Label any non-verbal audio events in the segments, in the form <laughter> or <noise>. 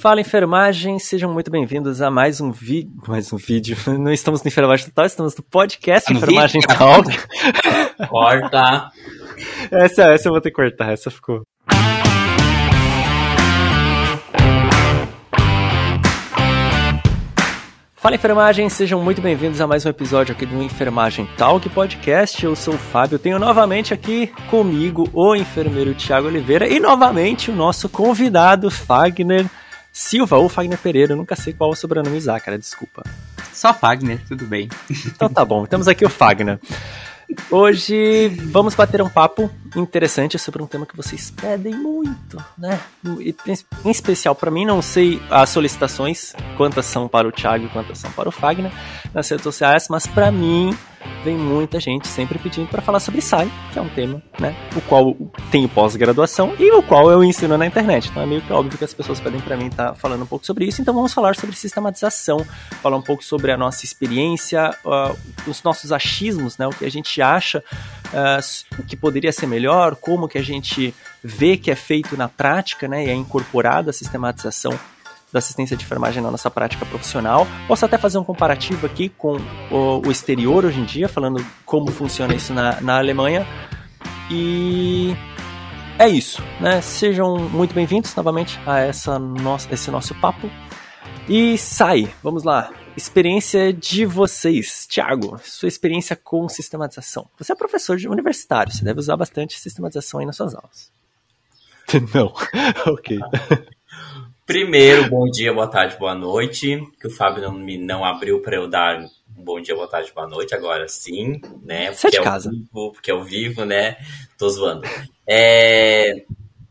Fala enfermagem, sejam muito bem-vindos a mais um vídeo. Mais um vídeo. <laughs> Não estamos no Enfermagem Total, estamos no podcast no Enfermagem? Talk. <laughs> Corta. Essa, essa eu vou ter que cortar, essa ficou. Fala enfermagem, sejam muito bem-vindos a mais um episódio aqui do Enfermagem Talk Podcast. Eu sou o Fábio, tenho novamente aqui comigo o enfermeiro Tiago Oliveira e novamente o nosso convidado Fagner Silva ou Fagner Pereira, eu nunca sei qual é o sobrenome usar, cara, desculpa. Só Fagner, tudo bem. Então tá bom, temos aqui o Fagner. Hoje vamos bater um papo interessante sobre um tema que vocês pedem muito, né? E, Em especial para mim, não sei as solicitações, quantas são para o Thiago e quantas são para o Fagner nas redes sociais, mas para mim vem muita gente sempre pedindo para falar sobre SAI, que é um tema, né? O qual tenho pós-graduação e o qual eu ensino na internet. Então é meio que óbvio que as pessoas pedem para mim estar falando um pouco sobre isso. Então vamos falar sobre sistematização, falar um pouco sobre a nossa experiência, uh, os nossos achismos, né? O que a gente acha uh, que poderia ser melhor, como que a gente vê que é feito na prática, né? E é incorporada a sistematização da assistência de enfermagem na nossa prática profissional. Posso até fazer um comparativo aqui com o, o exterior hoje em dia, falando como funciona isso na, na Alemanha. E é isso, né? Sejam muito bem-vindos novamente a essa nossa, esse nosso papo. E sai, vamos lá. Experiência de vocês. Tiago, sua experiência com sistematização. Você é professor de universitário, você deve usar bastante sistematização aí nas suas aulas. <laughs> Não, <laughs> ok. <laughs> Primeiro, bom dia, boa tarde, boa noite. Que o Fábio não me não abriu para eu dar um bom dia, boa tarde, boa noite. Agora sim, né? Você é de ao casa. Vivo, porque é ao vivo, né? Tô zoando. É...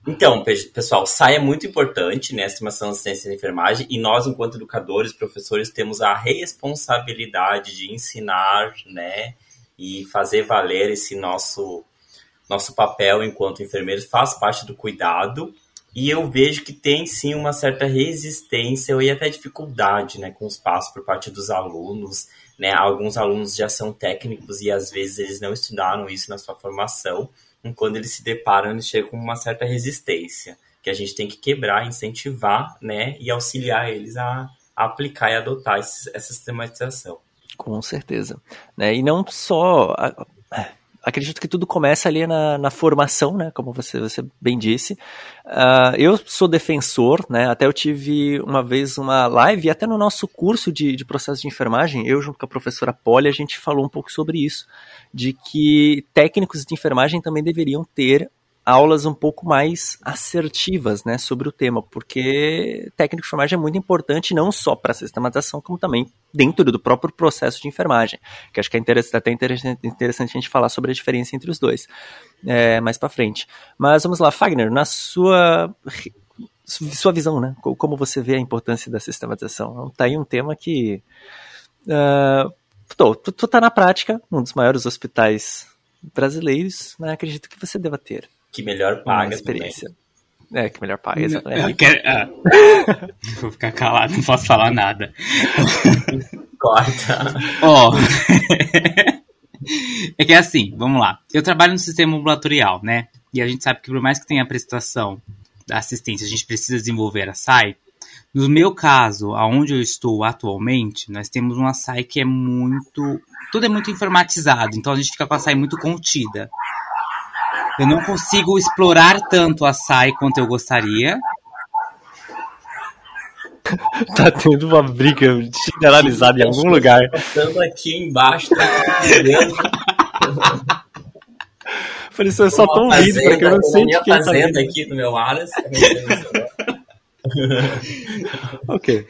Então, pe- pessoal, SAI é muito importante, né? Estimação de ciência de enfermagem, e nós, enquanto educadores, professores, temos a responsabilidade de ensinar, né? E fazer valer esse nosso, nosso papel enquanto enfermeiros, faz parte do cuidado, e eu vejo que tem sim uma certa resistência e até dificuldade né, com os passos por parte dos alunos. Né? Alguns alunos já são técnicos e às vezes eles não estudaram isso na sua formação. E quando eles se deparam, eles chegam com uma certa resistência, que a gente tem que quebrar, incentivar né, e auxiliar eles a, a aplicar e adotar esse- essa sistematização. Com certeza. Né? E não só. a- a- Acredito que tudo começa ali na, na formação, né? Como você, você bem disse. Ah, eu sou defensor, né? Até eu tive uma vez uma live, até no nosso curso de, de processo de enfermagem, eu junto com a professora Polly, a gente falou um pouco sobre isso. De que técnicos de enfermagem também deveriam ter aulas um pouco mais assertivas, né, sobre o tema, porque técnico de enfermagem é muito importante não só para a sistematização, como também dentro do próprio processo de enfermagem, que acho que é interessante, até interessante, a gente falar sobre a diferença entre os dois é, mais para frente. Mas vamos lá, Fagner, na sua sua visão, né, co- como você vê a importância da sistematização? Tá aí um tema que tô, tu, tu tá na prática, um dos maiores hospitais brasileiros, né, acredito que você deva ter Que melhor uma paga também. experiência. É, que melhor paga, Eu exatamente. quero- ah. <laughs> Vou ficar calado, não posso falar nada. Corta. Ó. <laughs> é que é assim, vamos lá. Eu trabalho no sistema ambulatorial, né? E a gente sabe que por mais que tenha a prestação da assistência, a gente precisa desenvolver a SAI. No meu caso, aonde eu estou atualmente, nós temos uma SAI que é muito. Tudo é muito informatizado, então a gente fica com a SAI muito contida. Eu não consigo explorar tanto a SAI quanto eu gostaria. <laughs> Tá tendo uma briga generalizada em algum lugar. Estando aqui embaixo, tá? <laughs> Falei, eu só tô Uma ouvindo, porque eu não sei minha de quem tá fazenda vindo. aqui no meu Aras. <laughs> Ok.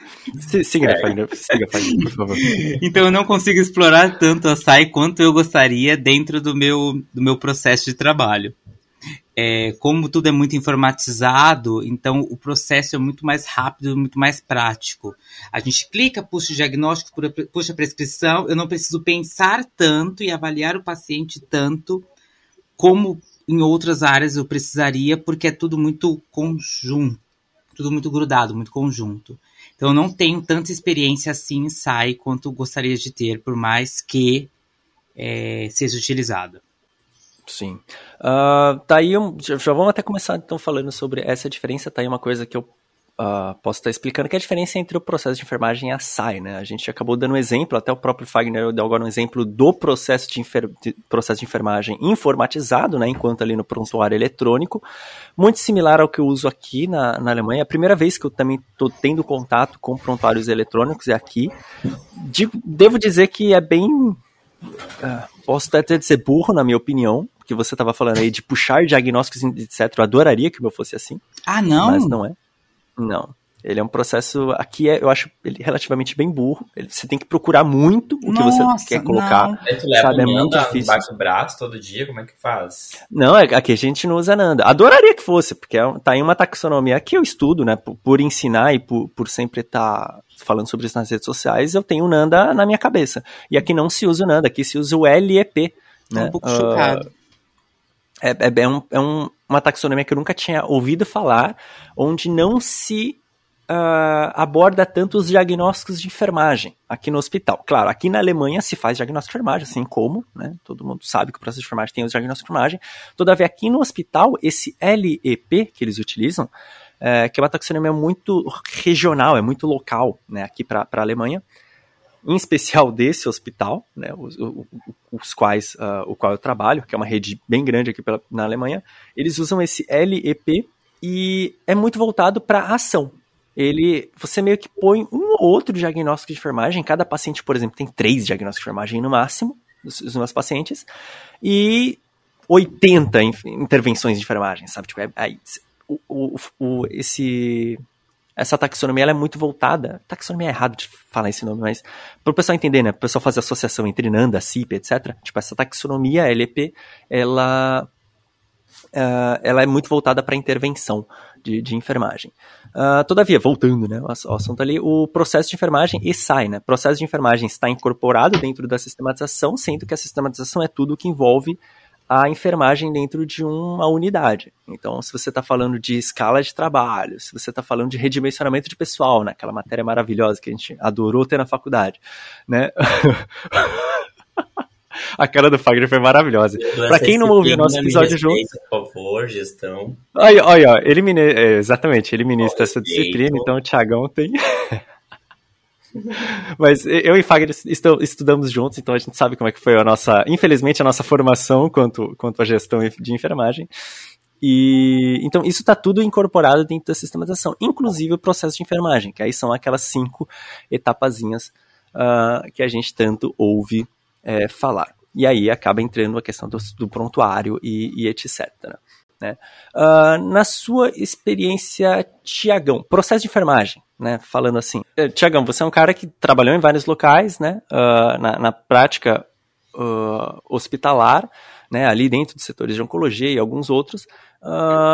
Siga, Fagner, siga, Fagner, por favor. Então eu não consigo explorar tanto a SAI quanto eu gostaria dentro do meu, do meu processo de trabalho. É, como tudo é muito informatizado, então o processo é muito mais rápido, muito mais prático. A gente clica, puxa o diagnóstico, pu- puxa a prescrição, eu não preciso pensar tanto e avaliar o paciente tanto como em outras áreas eu precisaria, porque é tudo muito conjunto, tudo muito grudado, muito conjunto. Então eu não tenho tanta experiência assim em SAI quanto gostaria de ter, por mais que é, seja utilizada. Sim. Ah, tá aí um, já, já vamos até começar então falando sobre essa diferença. Tá aí uma coisa que eu uh, posso estar explicando que a diferença entre o processo de enfermagem e a SAI, né? A gente acabou dando um exemplo, até o próprio Fagner deu agora um exemplo do processo de, enfer de, processo de enfermagem informatizado, né? Enquanto ali no prontuário eletrônico, muito similar ao que eu uso aqui na, na Alemanha. É a primeira vez que eu também estou tendo contato com prontuários eletrônicos é aqui. Devo dizer que é bem. Uh, posso até dizer burro, na minha opinião, que você estava falando aí de puxar diagnósticos, etc. Eu adoraria que o meu fosse assim. Ah, não? Mas não é. Não. Ele é um processo. Aqui é, eu acho ele relativamente bem burro. Ele, você tem que procurar muito o que Nossa, você quer colocar. Não. Tu leva sabe, é Nanda muito difícil. embaixo do braço todo dia? Como é que faz? Não, é- aqui a gente não usa Nanda. Adoraria que fosse, porque é, tá em uma taxonomia que eu estudo, né? Por, por ensinar e por, por sempre estar tá falando sobre isso nas redes sociais, eu tenho o Nanda na minha cabeça. E aqui não se usa o Nanda, aqui se usa o LEP. Né? um pouco uh, chocado. É, é, é, um, é um, uma taxonomia que eu nunca tinha ouvido falar, onde não se uh, aborda tanto os diagnósticos de enfermagem aqui no hospital. Claro, aqui na Alemanha se faz diagnóstico de enfermagem, assim como, né? Todo mundo sabe que o processo de enfermagem tem os diagnósticos de enfermagem. Todavia, aqui no hospital, esse LEP que eles utilizam, é, que é uma taxonomia muito regional, é muito local, né? Aqui para a Alemanha em especial desse hospital, né, os, os, quais, uh, o qual eu trabalho, que é uma rede bem grande aqui pela, na Alemanha, eles usam esse LEP e é muito voltado para ação. Ele, você meio que põe um ou outro diagnóstico de enfermagem, cada paciente, por exemplo, tem três diagnósticos de enfermagem no máximo, dos, dos meus pacientes, e 80 intervenções de enfermagem, sabe? Tipo, é, é, o, o, o, esse essa taxonomia ela é muito voltada. Taxonomia é errado de falar esse nome, mas para o pessoal entender, né? Para o pessoal fazer associação entre NANDA, CIP, etc. Tipo, essa taxonomia LEP, ela, uh, ela é muito voltada para intervenção de, de enfermagem. Uh, todavia, voltando né, ao assunto ali, o processo de enfermagem e sai, né? O processo de enfermagem está incorporado dentro da sistematização, sendo que a sistematização é tudo que envolve a enfermagem dentro de uma unidade. Então, se você está falando de escala de trabalho, se você está falando de redimensionamento de pessoal, né, aquela matéria maravilhosa que a gente adorou ter na faculdade, né? <laughs> a cara do Fagner foi maravilhosa. Para quem não ouviu nosso episódio junto, por favor, gestão. Olha, olha, ele mine... é, exatamente, ele ministra essa disciplina, então o Thiagão tem <laughs> Mas eu e Fagner estudamos juntos, então a gente sabe como é que foi a nossa, infelizmente, a nossa formação quanto, quanto à gestão de enfermagem. E então isso está tudo incorporado dentro da sistematização, inclusive o processo de enfermagem, que aí são aquelas cinco etapazinhas uh, que a gente tanto ouve é, falar. E aí acaba entrando a questão do, do prontuário e, e etc. Né? Uh, na sua experiência, Tiagão, processo de enfermagem, né? Falando assim, eh, Tiagão, você é um cara que trabalhou em vários locais, né? Uh, na, na, prática uh, hospitalar, né? Ali dentro dos setores de oncologia e alguns outros.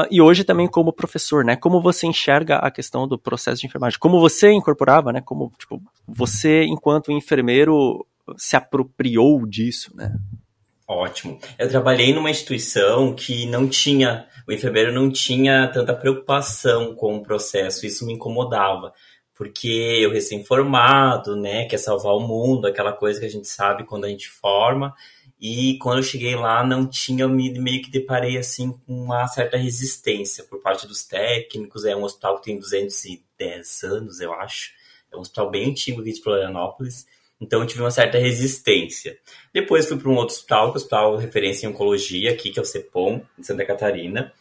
e hoje também como professor, né? Como você enxerga a questão do processo de enfermagem? Como você incorporava, né? Como tipo, você, enquanto enfermeiro, se apropriou disso, né? Ótimo. Eu trabalhei numa instituição que não tinha, o enfermeiro não tinha tanta preocupação com o processo, isso me incomodava, porque eu recém-formado, né, quer salvar o mundo, aquela coisa que a gente sabe quando a gente forma, e quando eu cheguei lá não tinha, eu me, meio que deparei assim com uma certa resistência por parte dos técnicos, é um hospital que tem 210 anos, eu acho, é um hospital bem antigo aqui de Florianópolis, então eu tive uma certa resistência. Depois fui para um outro hospital, que é o hospital referência em oncologia, aqui, que é o CEPOM, em Santa Catarina.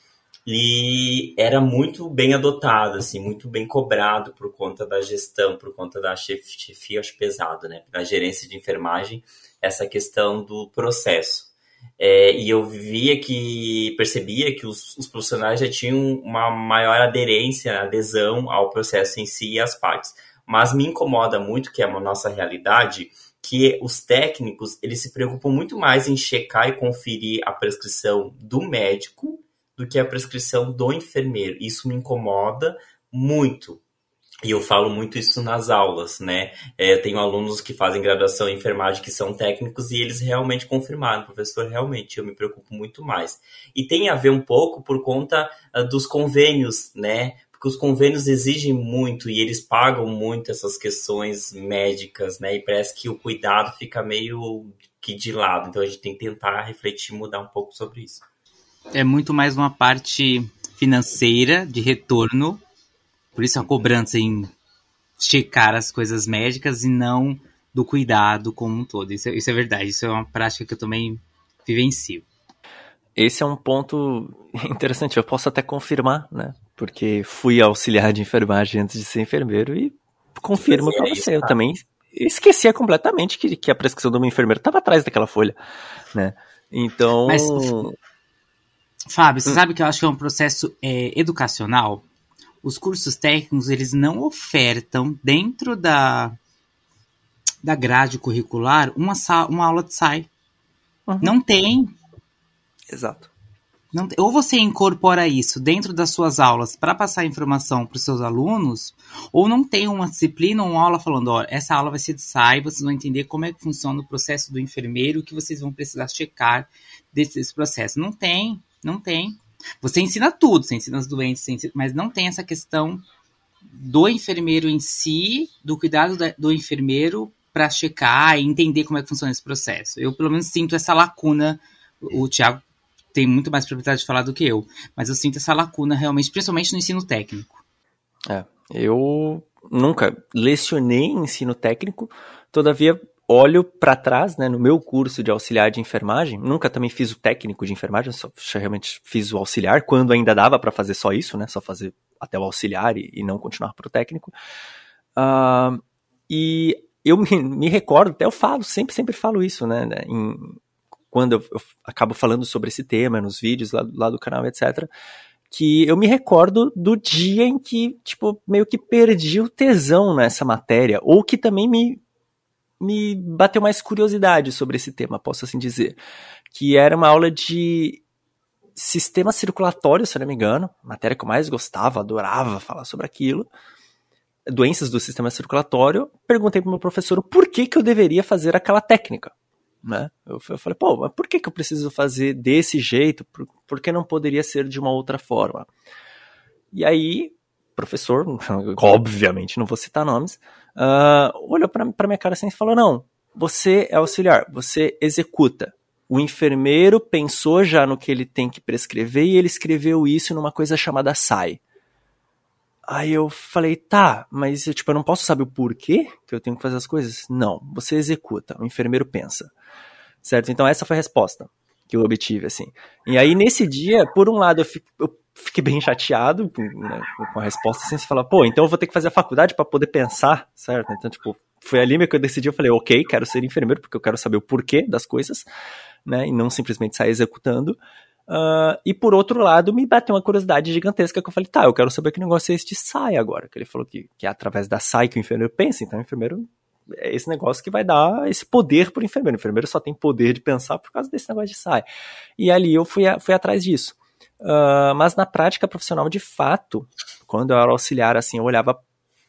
E era muito bem adotado, assim, muito bem cobrado por conta da gestão, por conta da chefia, acho pesado, né? Da gerência de enfermagem, essa questão do processo. É, e eu via que, percebia que os, os, profissionais já tinham uma maior aderência, adesão ao processo em si e às partes mas me incomoda muito, que é a nossa realidade, que os técnicos eles se preocupam muito mais em checar e conferir a prescrição do médico do que a prescrição do enfermeiro. Isso me incomoda muito. E eu falo muito isso nas aulas, né? É, tenho alunos que fazem graduação em enfermagem que são técnicos e eles realmente confirmaram, professor, realmente eu me preocupo muito mais. E tem a ver um pouco por conta uh, dos convênios, né? Porque os convênios exigem muito e eles pagam muito essas questões médicas, né? E parece que o cuidado fica meio que de lado. Então a gente tem que tentar refletir, mudar um pouco sobre isso. É muito mais uma parte financeira de retorno Por isso a cobrança em checar as coisas médicas e não do cuidado como um todo. Isso, é, isso é verdade, isso é uma prática que eu também vivencio. Esse é um ponto <laughs> interessante, eu posso até confirmar, né? Porque fui auxiliar de enfermagem antes de ser enfermeiro e confirmo para é você. Eu também esquecia completamente que, que a prescrição do meu enfermeiro estava atrás daquela folha, né? Então. Mas, Fábio, você hum. sabe que eu acho que é um processo é, educacional? Os cursos técnicos, eles não ofertam dentro da, da grade curricular uma, uma aula de SAI. Uhum. Não tem. Exato. Não, ou você incorpora isso dentro das suas aulas para passar informação para os seus alunos, ou não tem uma disciplina uma aula falando, ó, essa aula vai ser de SAI, vocês vão entender como é que funciona o processo do enfermeiro, o que vocês vão precisar checar desse, desse processo. Não tem, não tem. Você ensina tudo, você ensina as doenças, ensina, mas não tem essa questão do enfermeiro em si, do cuidado da, do enfermeiro para checar e entender como é que funciona esse processo. Eu, pelo menos, sinto essa lacuna. O Tiago tem muito mais propriedade de falar do que eu. Mas eu sinto essa lacuna realmente, principalmente no ensino técnico. É, eu nunca lecionei ensino técnico, todavia olho para trás, né, no meu curso de auxiliar de enfermagem, nunca também fiz o técnico de enfermagem, só realmente fiz o auxiliar, quando ainda dava para fazer só isso, né, só fazer até o auxiliar e, e não continuar para o técnico. Uh, e eu me, me, recordo, até eu falo, sempre, sempre falo isso, né, em, quando eu, eu, acabo falando sobre esse tema nos vídeos lá, lá do canal, etc., que eu me recordo do dia em que, tipo, meio que perdi o tesão nessa matéria, ou que também me, me bateu mais curiosidade sobre esse tema, posso assim dizer. Que era uma aula de sistema circulatório, se não me engano, matéria que eu mais gostava, adorava falar sobre aquilo. Doenças do sistema circulatório. Perguntei para o meu professor por que, que eu deveria fazer aquela técnica né? Eu, eu falei, pô, mas por que, que eu preciso fazer desse jeito? Por, por que não poderia ser de uma outra forma? E aí, professor, <laughs> obviamente não vou citar nomes, uh, olhou para minha cara assim e falou: não, você é auxiliar, você executa. O enfermeiro pensou já no que ele tem que prescrever e ele escreveu isso numa coisa chamada SAI. Aí eu falei, tá, mas tipo, eu não posso saber o porquê que eu tenho que fazer as coisas? Não, você executa, o enfermeiro pensa. Certo? Então essa foi a resposta que eu obtive, assim. E aí nesse dia, por um lado, eu, fico, eu fiquei bem chateado né, com a resposta, assim, você fala, pô, então eu vou ter que fazer a faculdade para poder pensar, certo? Então, tipo, foi ali que eu decidi, eu falei, ok, quero ser enfermeiro, porque eu quero saber o porquê das coisas, né, e não simplesmente sair executando. Uh, e por outro lado, me bateu uma curiosidade gigantesca que eu falei, tá, eu quero saber que negócio é esse de SAI agora. Que ele falou que, que é através da SAI que o enfermeiro pensa, então o enfermeiro é esse negócio que vai dar esse poder pro enfermeiro. O enfermeiro só tem poder de pensar por causa desse negócio de SAI. E ali eu fui, a, fui atrás disso. Uh, mas na prática profissional, de fato, quando eu era auxiliar, assim, eu olhava.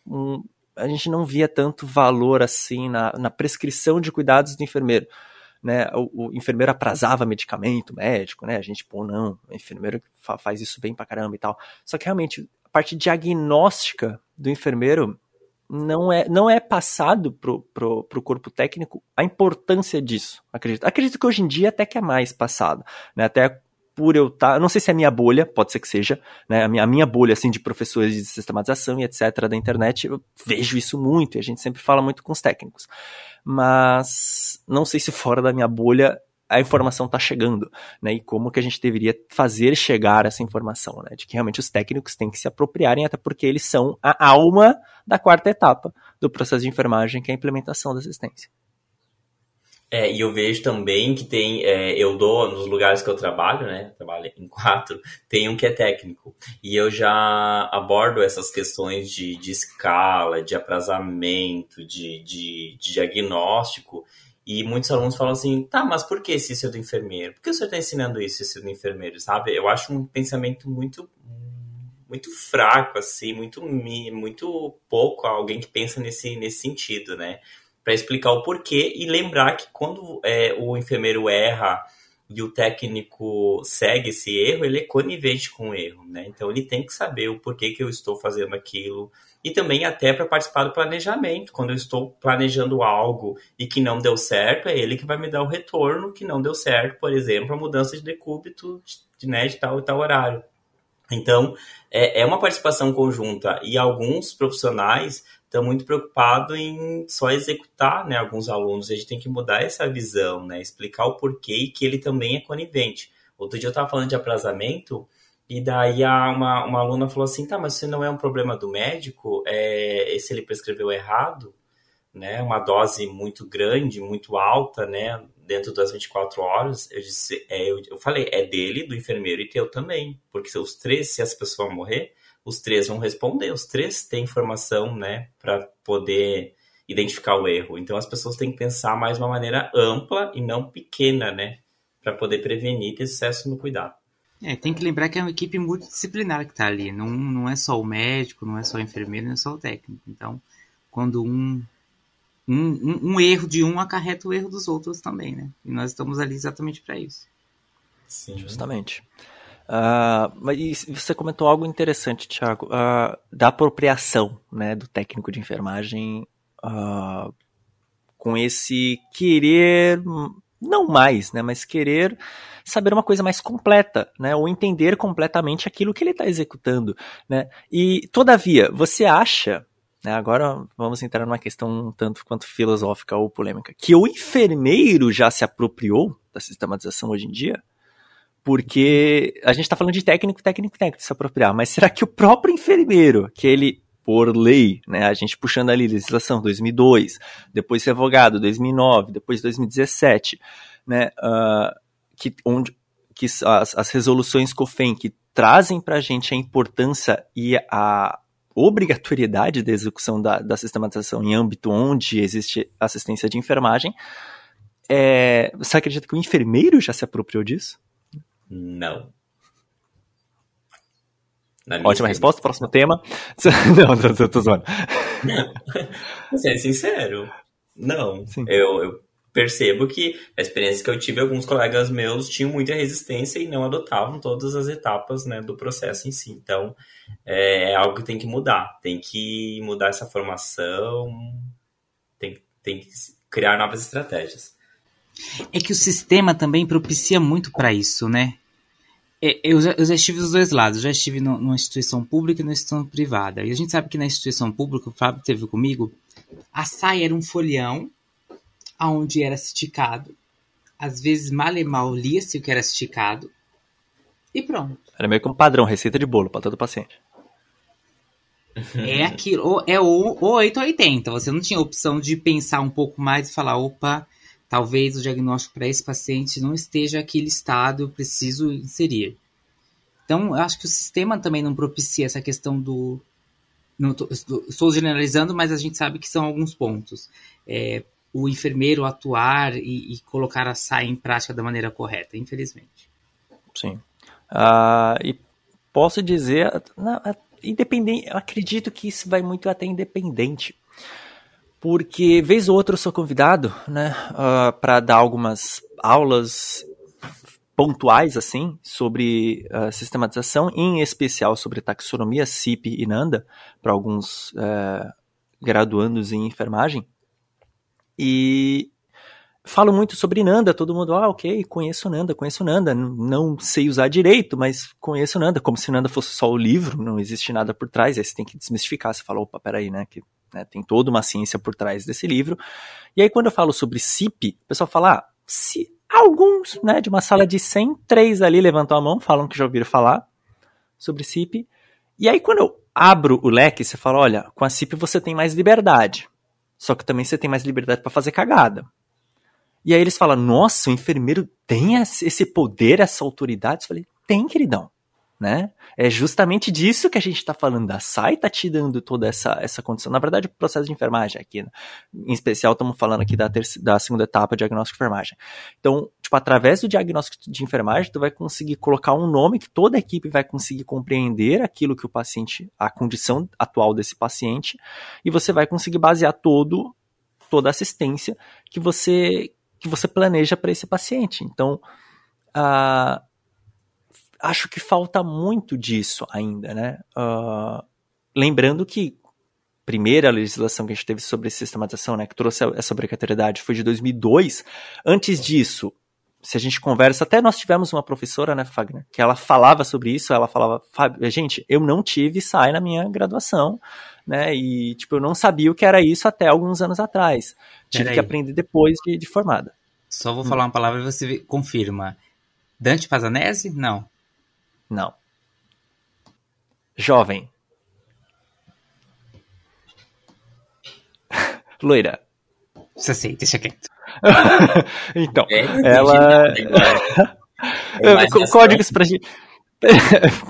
Um, a gente não via tanto valor assim na, na prescrição de cuidados do enfermeiro né, o, o, enfermeiro aprazava medicamento médico, né, a gente, pô, não, o enfermeiro fa faz isso bem pra caramba e tal. Só que realmente, a parte diagnóstica do enfermeiro não é, não é passado pro, pro, pro corpo técnico a importância disso, acredito. Acredito que hoje em dia até que é mais passado, né, até por eu estar, tá, não sei se é a minha bolha, pode ser que seja, né, a minha, a minha bolha, assim, de professores de sistematização e etc. da internet, eu vejo isso muito, e a gente sempre fala muito com os técnicos mas não sei se fora da minha bolha a informação está chegando, né? E como que a gente deveria fazer chegar essa informação, né? De que realmente os técnicos têm que se apropriarem, até porque eles são a alma da quarta etapa do processo de enfermagem, que é a implementação da assistência. É, e eu vejo também que tem, é, eu dou nos lugares que eu trabalho, né? Trabalho em quatro, tem um que é técnico. E eu já abordo essas questões de, de escala, de aprazamento, de, de, de diagnóstico. E muitos alunos falam assim, tá, mas por que esse é do enfermeiro? Por que o senhor está ensinando isso, esse do enfermeiro, sabe? Eu acho um pensamento muito muito fraco, assim, muito, muito pouco alguém que pensa nesse, nesse sentido, né? Para explicar o porquê e lembrar que quando é, o enfermeiro erra e o técnico segue esse erro, ele é conivente com o erro, né? Então ele tem que saber o porquê que eu estou fazendo aquilo e também até para participar do planejamento. Quando eu estou planejando algo e que não deu certo, é ele que vai me dar o retorno que não deu certo, por exemplo, a mudança de decúbito de, né, de tal e tal horário. Então, é, é uma participação conjunta e alguns profissionais estão muito preocupados em só executar né, alguns alunos. A gente tem que mudar essa visão, né, explicar o porquê que ele também é conivente. Outro dia eu estava falando de aprasamento e daí uma, uma aluna falou assim, tá, mas se não é um problema do médico, é, se ele prescreveu errado, né, uma dose muito grande, muito alta, né, dentro das 24 horas, eu disse, é, eu, eu, falei, é dele, do enfermeiro e teu também, porque se os três, se essa pessoa morrer, os três vão responder, os três têm informação, né, para poder identificar o erro. Então as pessoas têm que pensar mais de uma maneira ampla e não pequena, né, para poder prevenir e ter sucesso no cuidado. É, tem que lembrar que é uma equipe multidisciplinar que está ali. Não, não é só o médico, não é só o enfermeiro, não é só o técnico. Então, quando um, um, um, um erro de um acarreta o erro dos outros também, né? E nós estamos ali exatamente para isso. Sim, justamente. Uh, mas você comentou algo interessante, Thiago, uh, da apropriação né, do técnico de enfermagem uh, com esse querer, não mais, né, mas querer saber uma coisa mais completa, né? Ou entender completamente aquilo que ele está executando, né? E, todavia, você acha, né, agora vamos entrar numa questão um tanto quanto filosófica ou polêmica, que o enfermeiro já se apropriou da sistematização hoje em dia? Porque a gente está falando de técnico, técnico, técnico se apropriar, mas será que o próprio enfermeiro, que ele por lei, né? A gente puxando ali legislação 2002, depois revogado 2009, depois 2017, né? Uh, que, onde, que as, as resoluções COFEN que trazem para a gente a importância e a obrigatoriedade da execução da, da sistematização em âmbito onde existe assistência de enfermagem, é, você acredita que o enfermeiro já se apropriou disso? Não. Ótima resposta, próximo tema. <laughs> Não, tô, tô, tô zoando. Ser <laughs> sincero, não. Eu, eu percebo que a experiência que eu tive, alguns colegas meus tinham muita resistência e não adotavam todas as etapas né, do processo em si. Então, é, é algo que tem que mudar. Tem que mudar essa formação, tem, tem que criar novas estratégias. É que o sistema também propicia muito para isso, né? É, eu já, eu já, estive dos dois lados. Já estive no, numa instituição pública e numa instituição privada. E a gente sabe que na instituição pública, o Fábio teve comigo, a saia era um folhão aonde era esticado. Às vezes, mal e mal lia-se o que era esticado. E pronto. Era meio que um padrão, receita de bolo para todo paciente. É aquilo, é o, o 8 ou 80. Você não tinha opção de pensar um pouco mais e falar, opa, talvez o diagnóstico para esse paciente não esteja aqui listado, eu preciso inserir. Então, eu acho que o sistema também não propicia essa questão do. Tô, estou generalizando, mas a gente sabe que são alguns pontos. É, o enfermeiro atuar e, e, colocar a saia em prática da maneira correta, infelizmente. Sim. Uh, e posso dizer, não, independente, acredito que isso vai muito até independente. Porque, vez ou outra, eu sou convidado né, uh, ah, para dar algumas aulas pontuais assim sobre uh, sistematização, em especial sobre taxonomia, CIP e NANDA, para alguns uh, graduandos em enfermagem. E falo muito sobre Nanda, todo mundo, ah, ok, conheço Nanda, conheço Nanda, não sei usar direito, mas conheço Nanda, como se Nanda fosse só o livro, não existe nada por trás, aí você tem que desmistificar, você fala, opa, peraí, né, que né, tem toda uma ciência por trás desse livro. E aí quando eu falo sobre CIP, o pessoal fala, ah, se alguns, né, de uma sala de 100, três ali levantam a mão, falam que já ouviram falar sobre CIP, e aí quando eu abro o leque, você fala, olha, com a CIP você tem mais liberdade. Só que também você tem mais liberdade para fazer cagada. E aí eles falam: Nossa, o enfermeiro tem esse poder, essa autoridade? Eu falei: Tem, queridão né? É justamente disso que a gente está falando. A SAI está te dando toda essa, essa condição. Na verdade, o processo de enfermagem aqui, né? em especial, estamos falando aqui da, da segunda etapa, diagnóstico de enfermagem. Então, tipo, através do diagnóstico de enfermagem, tu vai conseguir colocar um nome que toda a equipe vai conseguir compreender aquilo que o paciente, a condição atual desse paciente, e você vai conseguir basear todo, toda a assistência que você, que você planeja para esse paciente. Então, a acho que falta muito disso ainda, né? Uh, lembrando que primeira legislação que a gente teve sobre sistematização, né, que trouxe essa obrigatoriedade, foi de 2002. Antes disso, se a gente conversa, até nós tivemos uma professora, né, Fagner, que ela falava sobre isso, ela falava, gente, eu não tive SAI na minha graduação, né, e, tipo, eu não sabia o que era isso até alguns anos atrás. Tive que aprender depois de, de formada. Só vou hum. falar uma palavra e você confirma. Dante Pazanese? Não. Não. Jovem. <laughs> Loira. Você sei, deixa quieto. então, é, ela. <laughs> É, <laughs> códigos pra gente.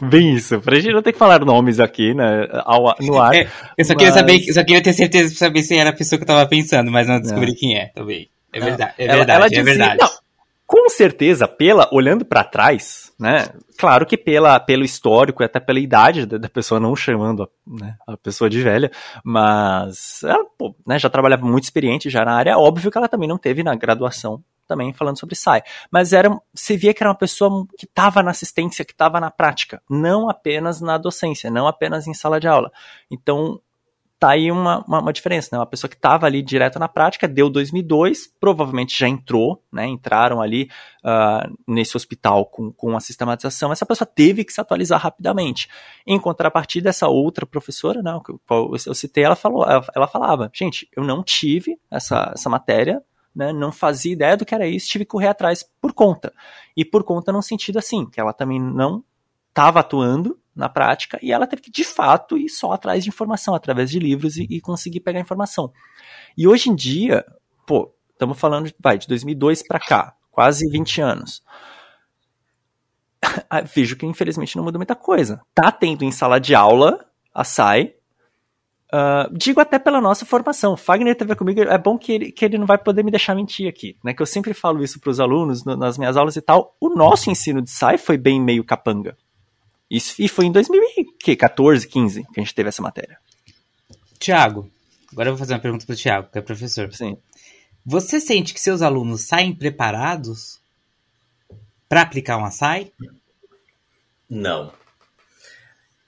Bem isso, pra gente não ter que falar nomes aqui, né, ao, no ar. É, eu só mas... queria saber, só queria ter certeza pra saber se era a pessoa que eu tava pensando, mas não descobri não. quem é também. É verdade, é verdade, ela, ela é dizia, verdade. Não, com certeza, pela olhando para trás, né? Claro que pela, pelo histórico e até pela idade da, da pessoa, não chamando né, a pessoa de velha, mas ela pô, né, já trabalhava muito experiente já na área. É óbvio que ela também não teve na graduação também falando sobre SAI. Mas era, você via que era uma pessoa que estava na assistência, que estava na prática, não apenas na docência, não apenas em sala de aula. Então, tá aí uma, uma, uma diferença, né? Uma pessoa que estava ali direto na prática, deu 2002, provavelmente já entrou, né? Entraram ali uh, nesse hospital com, com a sistematização. Essa pessoa teve que se atualizar rapidamente. Em contrapartida, essa outra professora, né? Que eu citei, ela falou, ela, ela falava, gente, eu não tive essa, essa matéria, né, não fazia ideia do que era isso, tive que correr atrás por conta. E por conta num sentido assim, que ela também não estava atuando na prática e ela teve que, de fato, ir só atrás de informação, através de livros e, e conseguir pegar informação. E hoje em dia, pô, estamos falando vai, de 2002 para cá, quase 20 anos. <laughs> Ah, vejo que infelizmente não muda muita coisa. Tá tendo em sala de aula a SAI. Uh, digo até pela nossa formação. Fagner teve comigo, é bom que ele, que ele não vai poder me deixar mentir aqui, né? Que eu sempre falo isso para os alunos no, nas minhas aulas e tal. O nosso ensino de SAI foi bem meio capanga. Isso, e foi em 2014, 15 que a gente teve essa matéria. Tiago, agora eu vou fazer uma pergunta para o Tiago, que é professor. Sim. Você sente que seus alunos saem preparados para aplicar uma SAI? Não.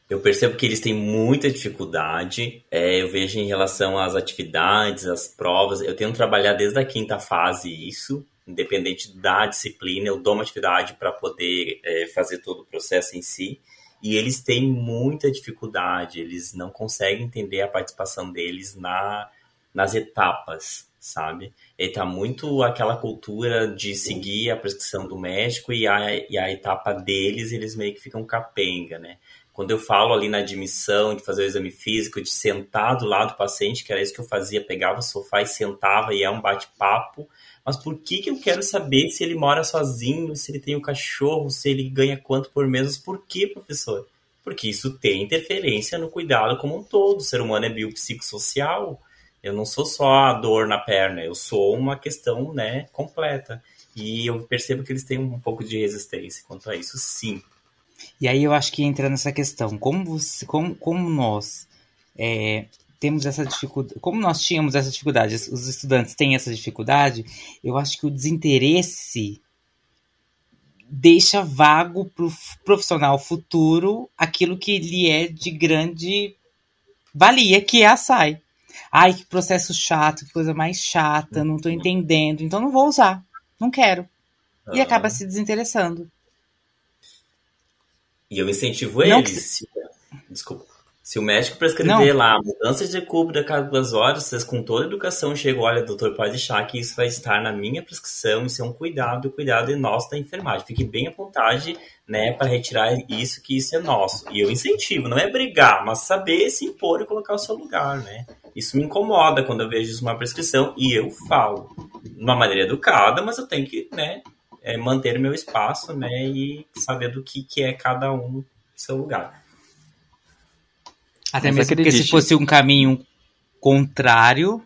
Eu percebo que eles têm muita dificuldade. É, eu vejo em relação às atividades, às provas. Eu tenho trabalhado desde a quinta fase isso independente da disciplina, eu dou uma atividade para poder é, fazer todo o processo em si. E eles têm muita dificuldade, eles não conseguem entender a participação deles na, nas etapas, sabe? E tá muito aquela cultura de seguir a prescrição do médico e a, e a etapa deles, eles meio que ficam capenga, né? Quando eu falo ali na admissão, de fazer o exame físico, de sentar do lado do paciente, que era isso que eu fazia, pegava o sofá e sentava e é um bate-papo, mas por que, que eu quero saber se ele mora sozinho, se ele tem um cachorro, se ele ganha quanto por mês? Por que, professor? Porque isso tem interferência no cuidado como um todo. O ser humano é biopsicossocial. Eu não sou só a dor na perna, eu sou uma questão né, completa. E eu percebo que eles têm um pouco de resistência quanto a isso, sim. E aí eu acho que entra nessa questão, como, você, como, como nós é, temos essa dificuldade, como nós tínhamos essa dificuldade, os estudantes têm essa dificuldade, eu acho que o desinteresse deixa vago para o profissional futuro aquilo que lhe é de grande valia, que é a SAI. Ai, que processo chato, que coisa mais chata, não estou entendendo, então não vou usar, não quero. E acaba se desinteressando. E eu incentivo eles. Que... Desculpa. Se o médico prescrever não. lá mudança de cubra a cada duas horas, vocês com toda a educação chegam, olha, doutor, pode deixar que isso vai estar na minha prescrição, isso é um cuidado, o cuidado é nosso da enfermagem. Fique bem à vontade, né, para retirar isso, que isso é nosso. E eu incentivo, não é brigar, mas saber se impor e colocar o seu lugar, né. Isso me incomoda quando eu vejo uma prescrição e eu falo. De uma maneira educada, mas eu tenho que, né, é, manter meu espaço, né, e saber do que, que é cada um seu lugar. Até mesmo porque se fosse um caminho contrário,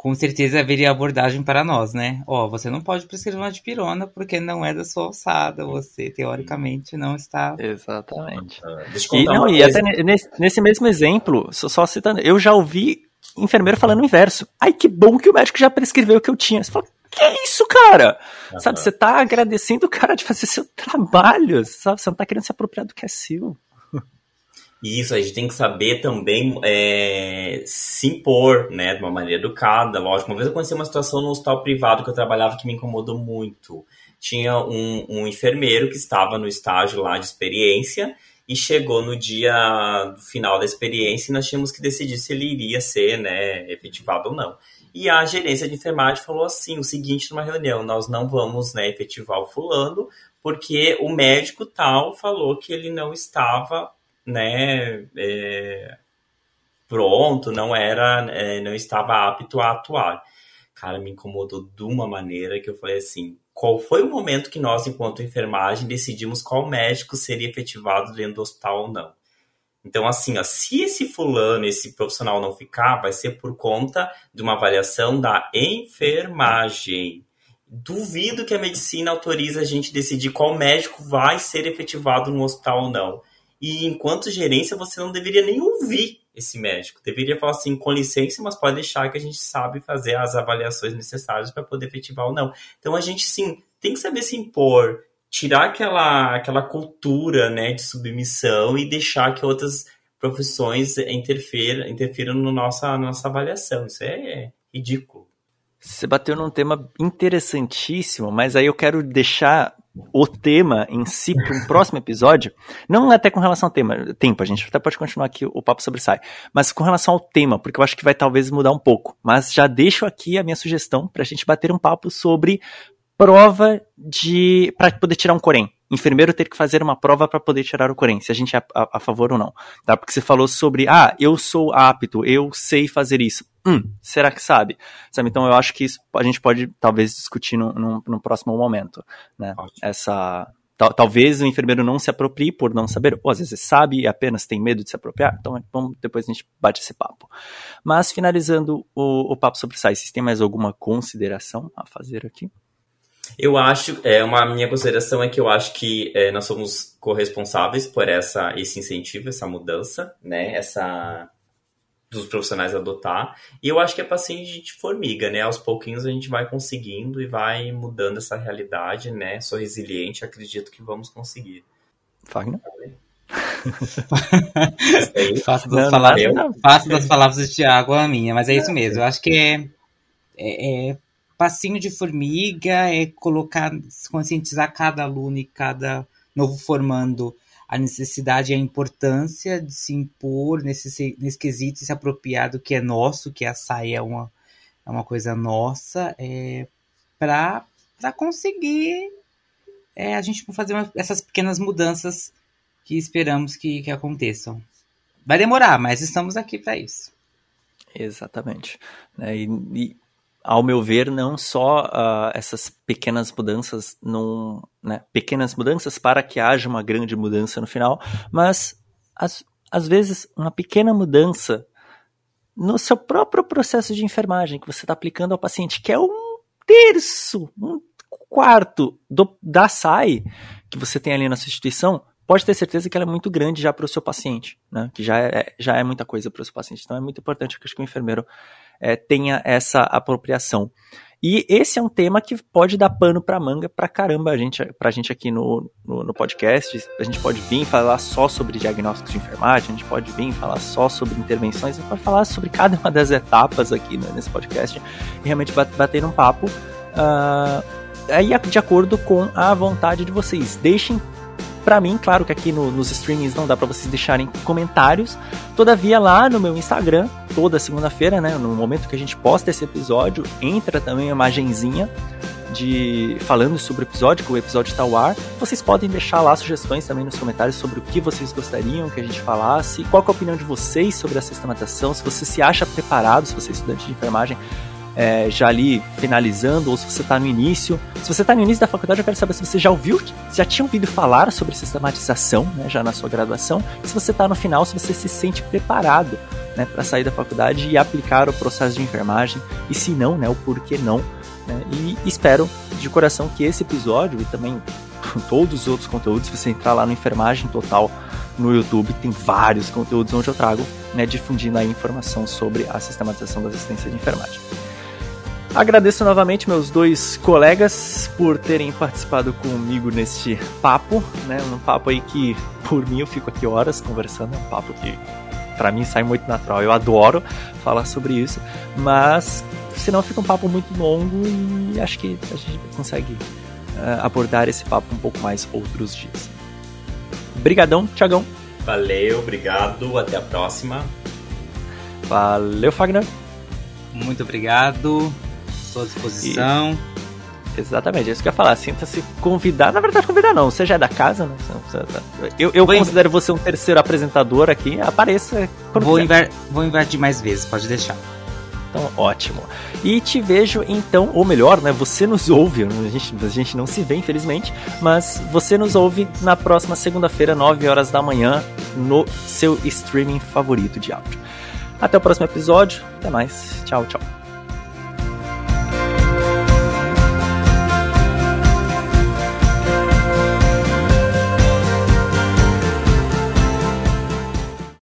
com certeza haveria abordagem para nós, né? Ó, você não pode prescrever uma dipirona porque não é da sua alçada, você teoricamente não está. Exatamente. Ah, e, não, e até nesse, nesse, mesmo exemplo, só, só, citando, eu já ouvi enfermeiro falando o inverso. Ai, que bom que o médico já prescreveu o que eu tinha. Você fala, que é isso, cara? Uhum. Sabe, você tá agradecendo o cara de fazer seu <laughs> trabalho, sabe? Você não tá querendo se apropriar do que é seu. Isso, a gente tem que saber também é, se impor, né, de uma maneira educada, lógico. Uma vez eu conheci uma situação no hospital privado que eu trabalhava que me incomodou muito. Tinha um, um enfermeiro que estava no estágio lá de experiência e chegou no dia final da experiência e nós tínhamos que decidir se ele iria ser, né, efetivado ou não. E a gerência de enfermagem falou assim, o seguinte numa reunião, nós não vamos, né, efetivar o fulano, porque o médico tal falou que ele não estava né, é, pronto, não era, é, não estava apto a atuar. Cara, me incomodou de uma maneira que eu falei assim, qual foi o momento que nós, enquanto enfermagem, decidimos qual médico seria efetivado dentro do hospital ou não? Então, assim, ó, se esse fulano, esse profissional não ficar, vai ser por conta de uma avaliação da enfermagem. Duvido que a medicina autorize a gente decidir qual médico vai ser efetivado no hospital ou não. E enquanto gerência, você não deveria nem ouvir esse médico. Deveria falar assim, com licença, mas pode deixar que a gente sabe fazer as avaliações necessárias para poder efetivar ou não. Então a gente sim tem que saber se impor, tirar aquela, aquela cultura né, de submissão e deixar que outras profissões interfiram, interfiram no nossa, na nossa avaliação. Isso é, é ridículo. Você bateu num tema interessantíssimo, mas aí eu quero deixar o tema em si para um próximo episódio, não até com relação ao tema, tempo, a gente até pode continuar aqui o papo sobre sai, mas com relação ao tema, porque eu acho que vai talvez mudar um pouco. Mas já deixo aqui a minha sugestão para a gente bater um papo sobre prova de para poder tirar um Corém. Enfermeiro ter que fazer uma prova para poder tirar o Corém, se a gente é a, a, favor ou não. Tá? Porque você falou sobre, ah, eu sou apto, eu sei fazer isso. Hum, será que sabe? sabe? Então eu acho que isso a gente pode talvez discutir no próximo momento. Né? Essa, tal, talvez o enfermeiro não se aproprie por não saber, ou às vezes sabe e apenas tem medo de se apropriar. Então vamos, depois a gente bate esse papo. Mas finalizando o, o papo sobre SAI, vocês têm mais alguma consideração a fazer aqui? Eu acho, é uma minha consideração é que eu acho que é, nós somos corresponsáveis por essa esse incentivo, essa mudança, né? Essa dos profissionais adotar. E eu acho que é passinho de formiga, né? Aos pouquinhos a gente vai conseguindo e vai mudando essa realidade, né? Sou resiliente, acredito que vamos conseguir. Fagner? <laughs> faço, das não, palavras, não, faço das palavras do Tiago a minha, mas é isso mesmo. Eu acho que é, é, é passinho de formiga, é colocar, conscientizar cada aluno e cada novo formando a necessidade e a importância de se impor nesse, nesse quesito e se apropriar do que é nosso, que a saia é uma, é uma coisa nossa, é, para conseguir é, a gente fazer uma, essas pequenas mudanças que esperamos que, que aconteçam. Vai demorar, mas estamos aqui para isso. Exatamente. É, e, e ao meu ver, não só uh, essas pequenas mudanças, num, né, pequenas mudanças para que haja uma grande mudança no final, mas às, às vezes uma pequena mudança no seu próprio processo de enfermagem que você está aplicando ao paciente, que é um terço, um quarto do, da SAI que você tem ali na sua instituição, pode ter certeza que ela é muito grande já para o seu paciente, né? que já é, já é muita coisa para o seu paciente. Então é muito importante que, que o enfermeiro é, tenha essa apropriação. E esse é um tema que pode dar pano para manga pra caramba a gente, pra gente aqui no, no, no, podcast. A gente pode vir falar só sobre diagnósticos de enfermagem, a gente pode vir falar só sobre intervenções, a gente pode falar sobre cada uma das etapas aqui né, nesse podcast e realmente bater um papo. Uh, aí, de acordo com a vontade de vocês. Deixem para mim, claro que aqui no, nos streamings não dá para vocês deixarem comentários. Todavia, lá no meu Instagram, toda segunda-feira, né, no momento que a gente posta esse episódio, entra também a imagenzinha de falando sobre o episódio, que o episódio está ao ar. Vocês podem deixar lá sugestões também nos comentários sobre o que vocês gostariam que a gente falasse, qual é a opinião de vocês sobre a sistematização, se você se acha preparado, se você é estudante de enfermagem, é, já ali finalizando, ou se você está no início. Se você está no início da faculdade, eu quero saber se você já ouviu, já tinha ouvido falar sobre sistematização, né, já na sua graduação. E se você está no final, se você se sente preparado né, para sair da faculdade e aplicar o processo de enfermagem. E se não, né, o porquê não. Né, e espero de coração que esse episódio e também <laughs> todos os outros conteúdos, se você entrar lá no Enfermagem Total no YouTube, tem vários conteúdos onde eu trago, né, difundindo a informação sobre a sistematização da assistência de enfermagem. Agradeço novamente meus dois colegas por terem participado comigo neste papo, né? Um papo aí que, por mim, eu fico aqui horas conversando, é um papo que para mim sai muito natural. Eu adoro falar sobre isso, mas senão fica um papo muito longo e acho que a gente consegue uh, abordar esse papo um pouco mais outros dias. Brigadão, Tiagão. Valeu, obrigado, até a próxima. Valeu, Fagner. Muito obrigado. À disposição. E... Exatamente, é isso que eu ia falar. Sinta-se convidar. Na verdade, convidar não. Você já é da casa, né? Eu, eu considero inv... você um terceiro apresentador aqui. Apareça. Vou, inver... Vou invertir mais vezes, pode deixar. Então, ótimo. E te vejo então, ou melhor, né? Você nos ouve. A gente, a gente não se vê, infelizmente, mas você nos ouve na próxima segunda-feira, 9 horas da manhã, no seu streaming favorito de áudio. Até o próximo episódio. Até mais. Tchau, tchau.